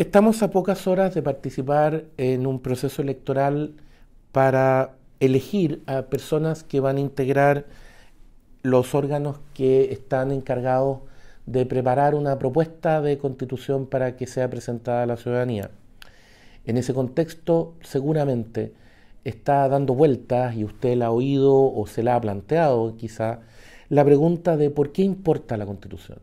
Estamos a pocas horas de participar en un proceso electoral para elegir a personas que van a integrar los órganos que están encargados de preparar una propuesta de constitución para que sea presentada a la ciudadanía. En ese contexto, seguramente está dando vueltas, y usted la ha oído o se la ha planteado quizá, la pregunta de por qué importa la constitución.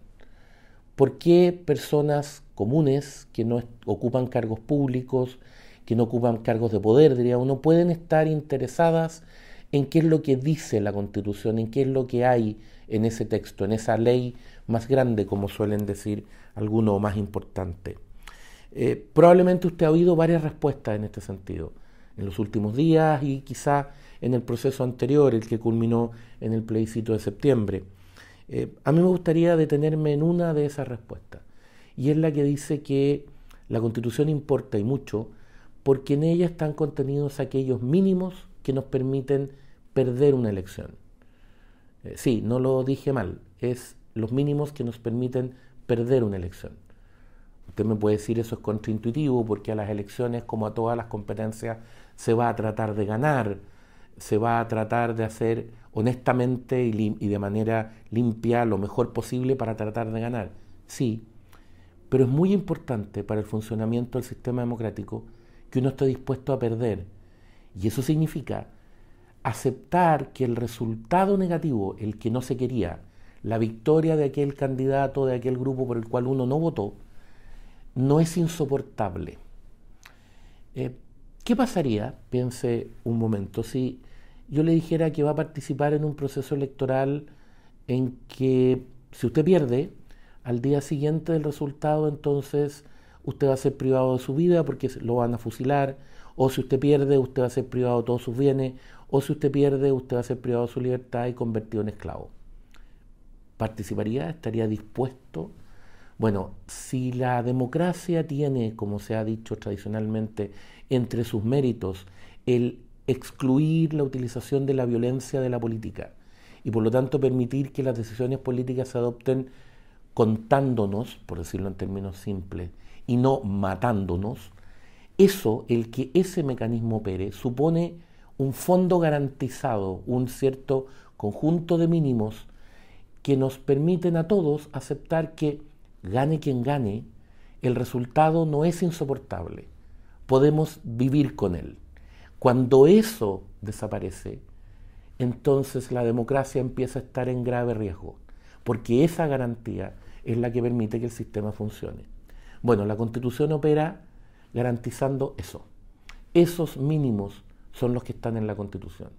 ¿Por qué personas comunes que no ocupan cargos públicos, que no ocupan cargos de poder, diría uno, pueden estar interesadas en qué es lo que dice la Constitución, en qué es lo que hay en ese texto, en esa ley más grande, como suelen decir algunos más importante? Eh, probablemente usted ha oído varias respuestas en este sentido en los últimos días y quizá en el proceso anterior, el que culminó en el plebiscito de septiembre. Eh, a mí me gustaría detenerme en una de esas respuestas, y es la que dice que la constitución importa y mucho porque en ella están contenidos aquellos mínimos que nos permiten perder una elección. Eh, sí, no lo dije mal, es los mínimos que nos permiten perder una elección. Usted me puede decir eso es contraintuitivo porque a las elecciones, como a todas las competencias, se va a tratar de ganar, se va a tratar de hacer honestamente y, de manera limpia lo mejor posible para tratar de ganar. Sí, pero es muy importante para el funcionamiento del sistema democrático que uno esté dispuesto a perder. Y eso significa aceptar que el resultado negativo, el que no se quería, la victoria de aquel candidato, de aquel grupo por el cual uno no votó, no es insoportable. Eh, ¿Qué pasaría, piense un momento, si yo le dijera que va a participar en un proceso electoral en que si usted pierde, al día siguiente del resultado, entonces usted va a ser privado de su vida porque lo van a fusilar, o si usted pierde, usted va a ser privado de todos sus bienes, o si usted pierde, usted va a ser privado de su libertad y convertido en esclavo. ¿Participaría? ¿Estaría dispuesto? Bueno, si la democracia tiene, como se ha dicho tradicionalmente, entre sus méritos el excluir la utilización de la violencia de la política y por lo tanto permitir que las decisiones políticas se adopten contándonos, por decirlo en términos simples, y no matándonos, eso, el que ese mecanismo opere, supone un fondo garantizado, un cierto conjunto de mínimos que nos permiten a todos aceptar que, gane quien gane, el resultado no es insoportable. Podemos vivir con él. Cuando eso desaparece, entonces la democracia empieza a estar en grave riesgo, porque esa garantía es la que permite que el sistema funcione. Bueno, la constitución opera garantizando eso. Esos mínimos son los que están en la constitución.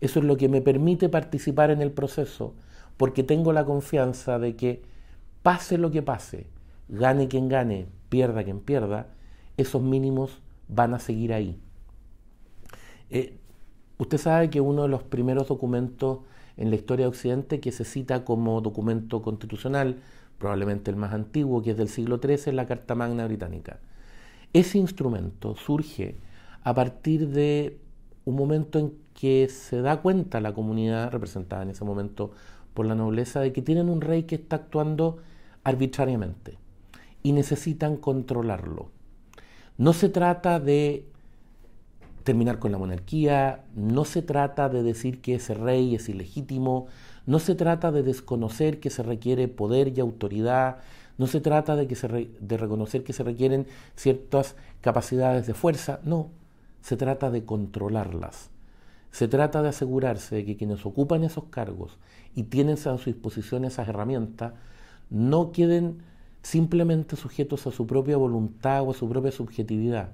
Eso es lo que me permite participar en el proceso, porque tengo la confianza de que pase lo que pase, gane quien gane, pierda quien pierda, esos mínimos van a seguir ahí. Eh, usted sabe que uno de los primeros documentos en la historia de Occidente que se cita como documento constitucional, probablemente el más antiguo, que es del siglo XIII, es la Carta Magna Británica. Ese instrumento surge a partir de un momento en que se da cuenta la comunidad representada en ese momento por la nobleza de que tienen un rey que está actuando arbitrariamente y necesitan controlarlo. No se trata de terminar con la monarquía, no se trata de decir que ese rey es ilegítimo, no se trata de desconocer que se requiere poder y autoridad, no se trata de, que se de reconocer que se requieren ciertas capacidades de fuerza, no, se trata de controlarlas. Se trata de asegurarse de que quienes ocupan esos cargos y tienen a su disposición esas herramientas no queden simplemente sujetos a su propia voluntad o a su propia subjetividad,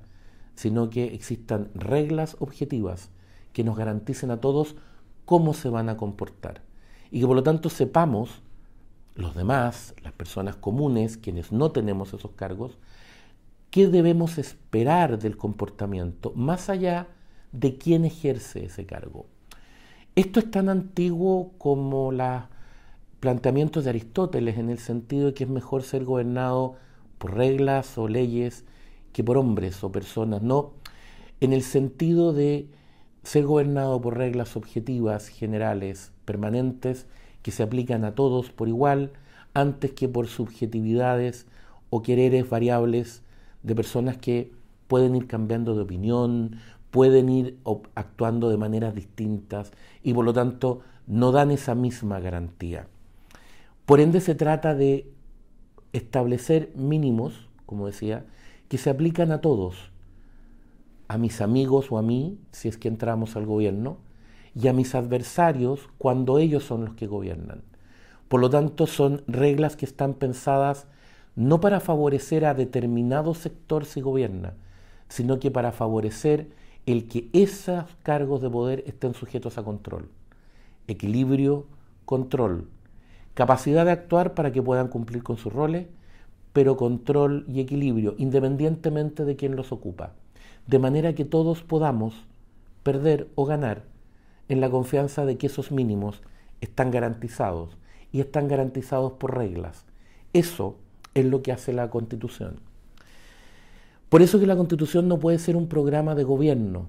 sino que existan reglas objetivas que nos garanticen a todos cómo se van a comportar. Y que por lo tanto sepamos, los demás, las personas comunes, quienes no tenemos esos cargos, qué debemos esperar del comportamiento, más allá de quién ejerce ese cargo. Esto es tan antiguo como los planteamientos de Aristóteles, en el sentido de que es mejor ser gobernado por reglas o leyes que por hombres o personas, no en el sentido de ser gobernado por reglas objetivas, generales, permanentes, que se aplican a todos por igual, antes que por subjetividades o quereres variables de personas que pueden ir cambiando de opinión, pueden ir actuando de maneras distintas y por lo tanto no dan esa misma garantía. Por ende se trata de establecer mínimos, como decía, que se aplican a todos, a mis amigos o a mí, si es que entramos al gobierno, y a mis adversarios cuando ellos son los que gobiernan. Por lo tanto, son reglas que están pensadas no para favorecer a determinado sector si gobierna, sino que para favorecer el que esos cargos de poder estén sujetos a control. Equilibrio, control. Capacidad de actuar para que puedan cumplir con sus roles, pero control y equilibrio, independientemente de quién los ocupa. De manera que todos podamos perder o ganar en la confianza de que esos mínimos están garantizados y están garantizados por reglas. Eso es lo que hace la Constitución. Por eso que la Constitución no puede ser un programa de gobierno,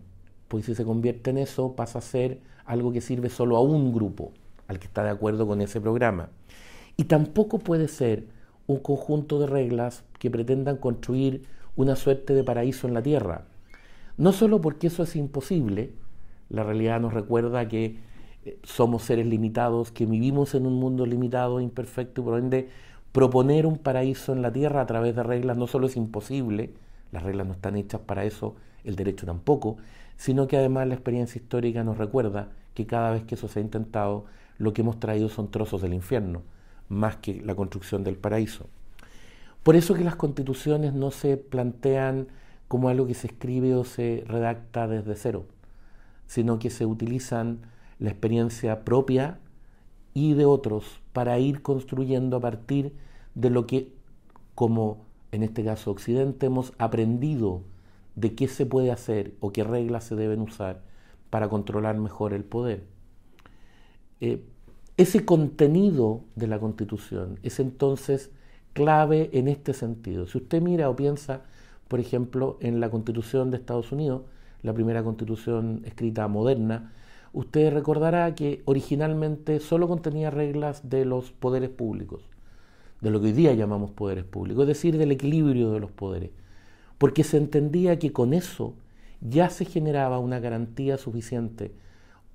pues si se convierte en eso pasa a ser algo que sirve solo a un grupo, al que está de acuerdo con ese programa. Y tampoco puede ser un conjunto de reglas que pretendan construir una suerte de paraíso en la tierra. No solo porque eso es imposible, la realidad nos recuerda que eh, somos seres limitados, que vivimos en un mundo limitado, imperfecto, y por ende proponer un paraíso en la tierra a través de reglas no solo es imposible, las reglas no están hechas para eso, el derecho tampoco, sino que además la experiencia histórica nos recuerda que cada vez que eso se ha intentado, lo que hemos traído son trozos del infierno, más que la construcción del paraíso. Por eso que las constituciones no se plantean como algo que se escribe o se redacta desde cero sino que se utilizan la experiencia propia y de otros para ir construyendo a partir de lo que, como en este caso Occidente, hemos aprendido de qué se puede hacer o qué reglas se deben usar para controlar mejor el poder. Eh, ese contenido de la Constitución es entonces clave en este sentido. Si usted mira o piensa, por ejemplo, en la Constitución de Estados Unidos, la primera constitución escrita moderna, usted recordará que originalmente solo contenía reglas de los poderes públicos, de lo que hoy día llamamos poderes públicos, es decir, del equilibrio de los poderes, porque se entendía que con eso ya se generaba una garantía suficiente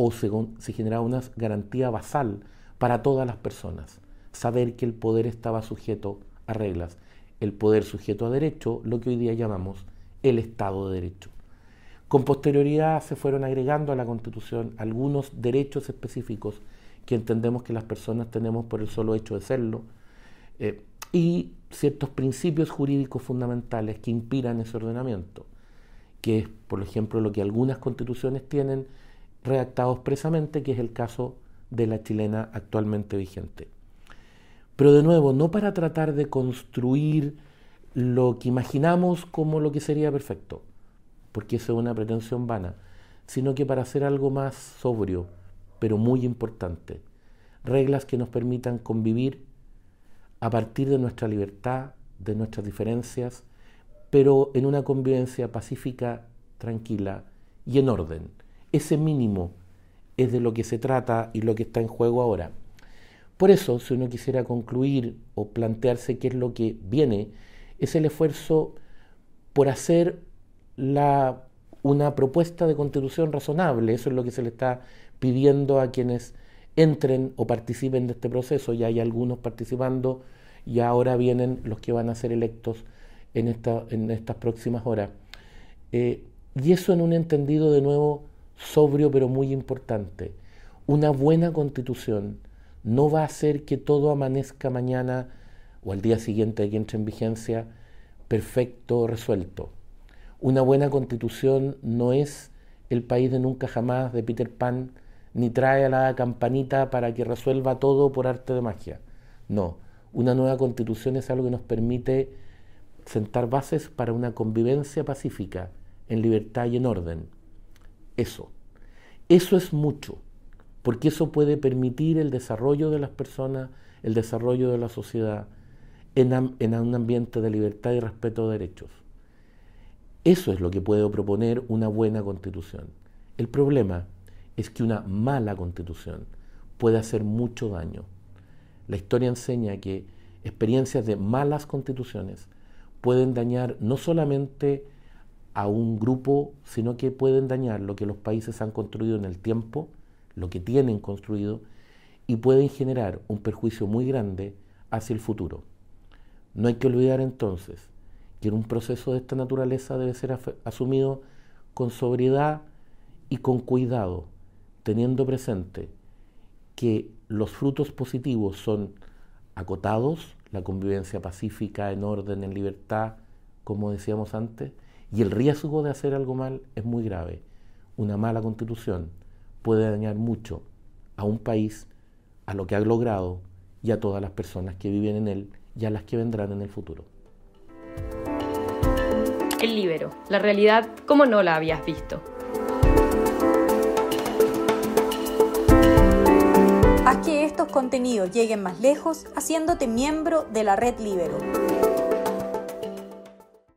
o se, se generaba una garantía basal para todas las personas, saber que el poder estaba sujeto a reglas, el poder sujeto a derecho, lo que hoy día llamamos el Estado de Derecho. Con posterioridad se fueron agregando a la Constitución algunos derechos específicos que entendemos que las personas tenemos por el solo hecho de serlo eh, y ciertos principios jurídicos fundamentales que inspiran ese ordenamiento, que es, por ejemplo, lo que algunas constituciones tienen redactado expresamente, que es el caso de la chilena actualmente vigente. Pero de nuevo, no para tratar de construir lo que imaginamos como lo que sería perfecto, porque eso es una pretensión vana, sino que para hacer algo más sobrio, pero muy importante. Reglas que nos permitan convivir a partir de nuestra libertad, de nuestras diferencias, pero en una convivencia pacífica, tranquila y en orden. Ese mínimo es de lo que se trata y lo que está en juego ahora. Por eso, si uno quisiera concluir o plantearse qué es lo que viene, es el esfuerzo por hacer una propuesta de constitución razonable. Eso es lo que se le está pidiendo a quienes entren o participen de este proceso. Ya hay algunos participando y ahora vienen los que van a ser electos en, esta, estas próximas horas. Eh, y eso en un entendido de nuevo sobrio pero muy importante. Una buena constitución no va a hacer que todo amanezca mañana o al día siguiente de que entre en vigencia perfecto, resuelto. Una buena constitución no es el país de nunca jamás de Peter Pan, ni trae a la campanita para que resuelva todo por arte de magia. No, una nueva constitución es algo que nos permite sentar bases para una convivencia pacífica, en libertad y en orden. Eso. Eso es mucho, porque eso puede permitir el desarrollo de las personas, el desarrollo de la sociedad en, un ambiente de libertad y respeto de derechos. Eso es lo que puede proponer una buena constitución. El problema es que una mala constitución puede hacer mucho daño. La historia enseña que experiencias de malas constituciones pueden dañar no solamente a un grupo, sino que pueden dañar lo que los países han construido en el tiempo, lo que tienen construido, y pueden generar un perjuicio muy grande hacia el futuro. No hay que olvidar entonces que un proceso de esta naturaleza debe ser asumido con sobriedad y con cuidado, teniendo presente que los frutos positivos son acotados, la convivencia pacífica, en orden, en libertad, como decíamos antes, y el riesgo de hacer algo mal es muy grave. Una mala constitución puede dañar mucho a un país, a lo que ha logrado y a todas las personas que viven en él y a las que vendrán en el futuro. El libero, la realidad como no la habías visto. Haz que estos contenidos lleguen más lejos haciéndote miembro de la red Libero.